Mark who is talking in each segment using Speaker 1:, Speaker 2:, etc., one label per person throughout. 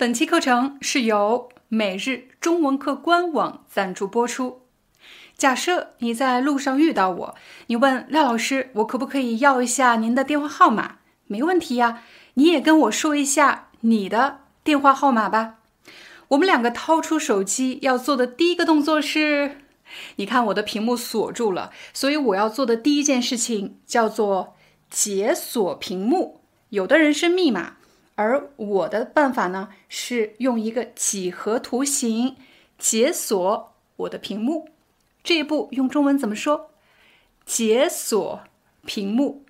Speaker 1: 本期课程是由每日中文课官网赞助播出。假设你在路上遇到我，你问廖老师：“我可不可以要一下您的电话号码？”没问题呀，你也跟我说一下你的电话号码吧。我们两个掏出手机要做的第一个动作是，你看我的屏幕锁住了，所以我要做的第一件事情叫做解锁屏幕。有的人是密码。而我的办法呢，是用一个几何图形解锁我的屏幕。这一步用中文怎么说？解锁屏幕。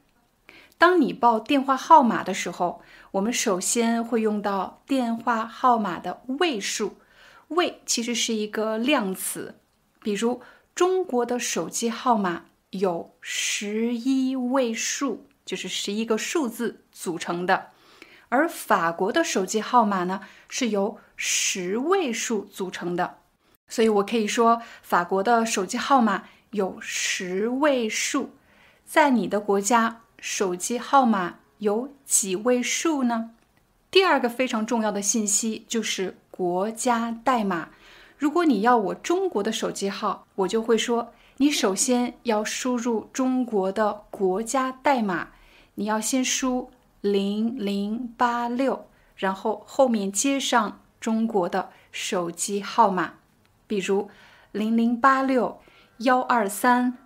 Speaker 1: 当你报电话号码的时候，我们首先会用到电话号码的位数。位其实是一个量词，比如中国的手机号码有十一位数，就是十一个数字组成的。而法国的手机号码呢，是由十位数组成的，所以我可以说法国的手机号码有十位数。在你的国家，手机号码有几位数呢？第二个非常重要的信息就是国家代码。如果你要我中国的手机号，我就会说，你首先要输入中国的国家代码，你要先输。零零八六，然后后面接上中国的手机号码，比如零零八六幺二三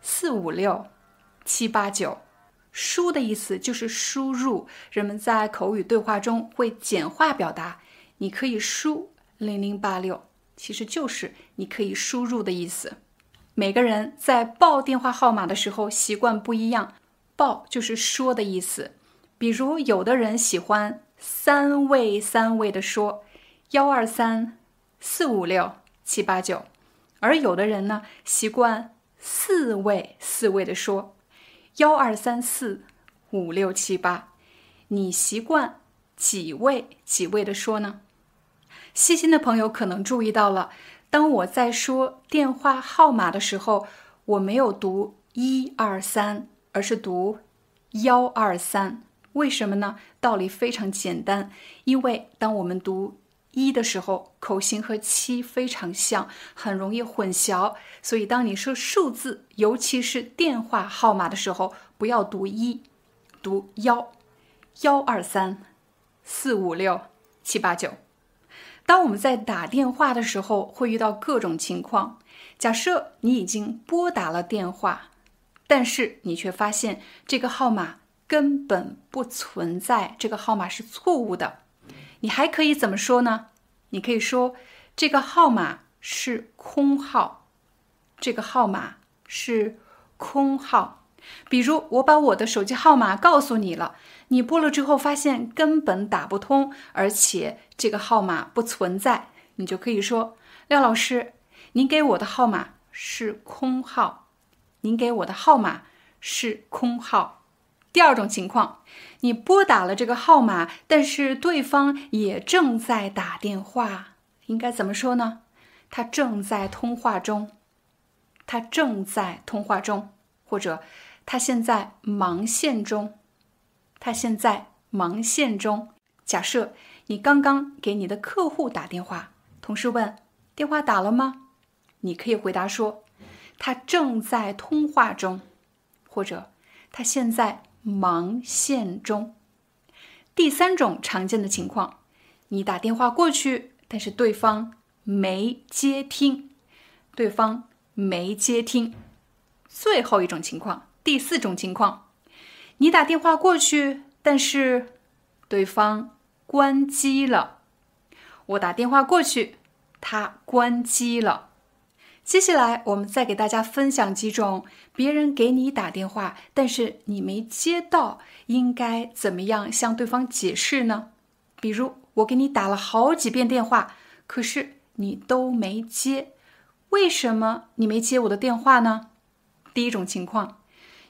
Speaker 1: 四五六七八九。输的意思就是输入，人们在口语对话中会简化表达。你可以输零零八六，其实就是你可以输入的意思。每个人在报电话号码的时候习惯不一样，报就是说的意思。比如，有的人喜欢三位三位的说幺二三四五六七八九，而有的人呢习惯四位四位的说幺二三四五六七八。你习惯几位几位的说呢？细心的朋友可能注意到了，当我在说电话号码的时候，我没有读一二三，而是读幺二三。为什么呢？道理非常简单，因为当我们读一的时候，口型和七非常像，很容易混淆。所以当你说数字，尤其是电话号码的时候，不要读一，读幺，幺二三，四五六七八九。当我们在打电话的时候，会遇到各种情况。假设你已经拨打了电话，但是你却发现这个号码。根本不存在，这个号码是错误的。你还可以怎么说呢？你可以说这个号码是空号，这个号码是空号。比如我把我的手机号码告诉你了，你拨了之后发现根本打不通，而且这个号码不存在，你就可以说廖老师，您给我的号码是空号，您给我的号码是空号。第二种情况，你拨打了这个号码，但是对方也正在打电话，应该怎么说呢？他正在通话中，他正在通话中，或者他现在忙线中，他现在忙线中。假设你刚刚给你的客户打电话，同事问电话打了吗？你可以回答说，他正在通话中，或者他现在。忙线中，第三种常见的情况，你打电话过去，但是对方没接听，对方没接听。最后一种情况，第四种情况，你打电话过去，但是对方关机了。我打电话过去，他关机了。接下来，我们再给大家分享几种别人给你打电话，但是你没接到，应该怎么样向对方解释呢？比如，我给你打了好几遍电话，可是你都没接，为什么你没接我的电话呢？第一种情况，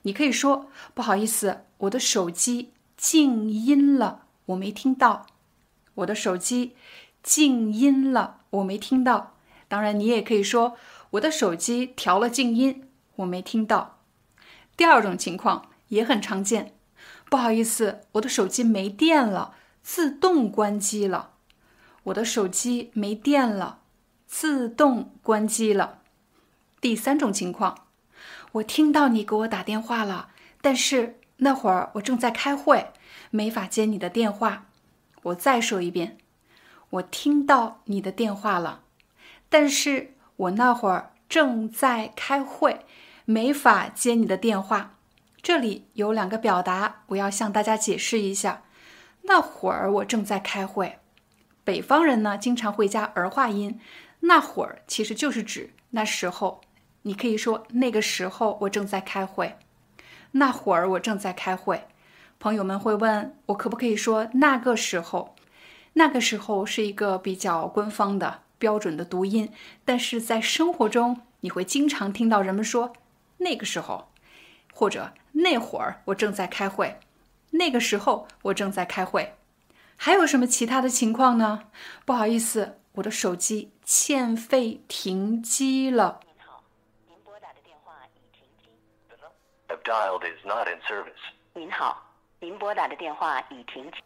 Speaker 1: 你可以说不好意思，我的手机静音了，我没听到。我的手机静音了，我没听到。当然，你也可以说我的手机调了静音，我没听到。第二种情况也很常见，不好意思，我的手机没电了，自动关机了。我的手机没电了，自动关机了。第三种情况，我听到你给我打电话了，但是那会儿我正在开会，没法接你的电话。我再说一遍，我听到你的电话了，但是我那会儿正在开会，没法接你的电话。这里有两个表达，我要向大家解释一下。那会儿我正在开会，北方人呢经常会加儿化音，那会儿其实就是指那时候。你可以说那个时候我正在开会，那会儿我正在开会。朋友们会问我可不可以说那个时候？那个时候是一个比较官方的标准的读音，但是在生活中你会经常听到人们说那个时候，或者那会儿我正在开会，那个时候我正在开会。还有什么其他的情况呢？不好意思，我的手机欠费停机了。
Speaker 2: 您好，您拨打的电话已停机。Have dialed is not in service。您好。您拨打的电话已停机。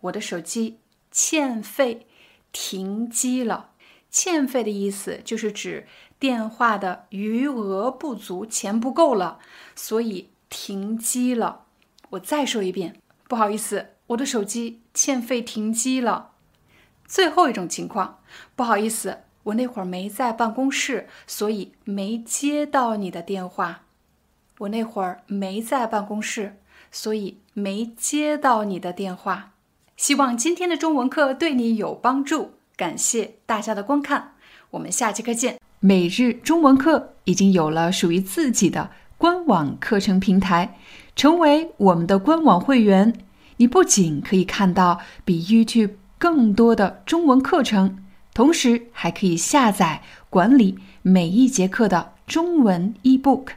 Speaker 1: 我的手机欠费停机了。欠费的意思就是指电话的余额不足，钱不够了，所以停机了。我再说一遍，不好意思，我的手机欠费停机了。最后一种情况，不好意思，我那会儿没在办公室，所以没接到你的电话。我那会儿没在办公室。所以没接到你的电话，希望今天的中文课对你有帮助。感谢大家的观看，我们下节课见。每日中文课已经有了属于自己的官网课程平台，成为我们的官网会员，你不仅可以看到比 YouTube 更多的中文课程，同时还可以下载管理每一节课的中文 eBook。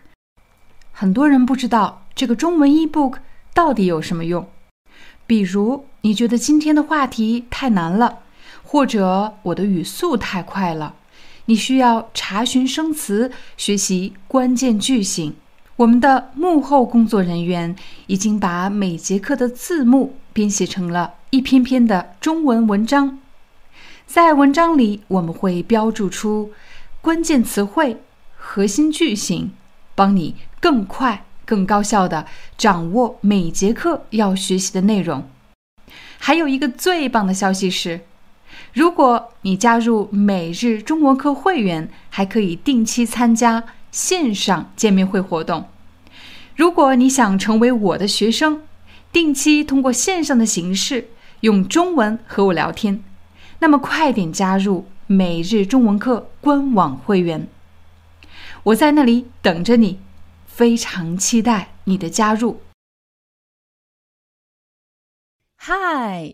Speaker 1: 很多人不知道这个中文 eBook。到底有什么用？比如你觉得今天的话题太难了，或者我的语速太快了，你需要查询生词、学习关键句型。我们的幕后工作人员已经把每节课的字幕编写成了一篇篇的中文文章，在文章里我们会标注出关键词汇、核心句型，帮你更快。更高效的掌握每节课要学习的内容。还有一个最棒的消息是，如果你加入每日中文课会员，还可以定期参加线上见面会活动。如果你想成为我的学生，定期通过线上的形式用中文和我聊天，那么快点加入每日中文课官网会员，我在那里等着你。非常期待你的加入。Hi,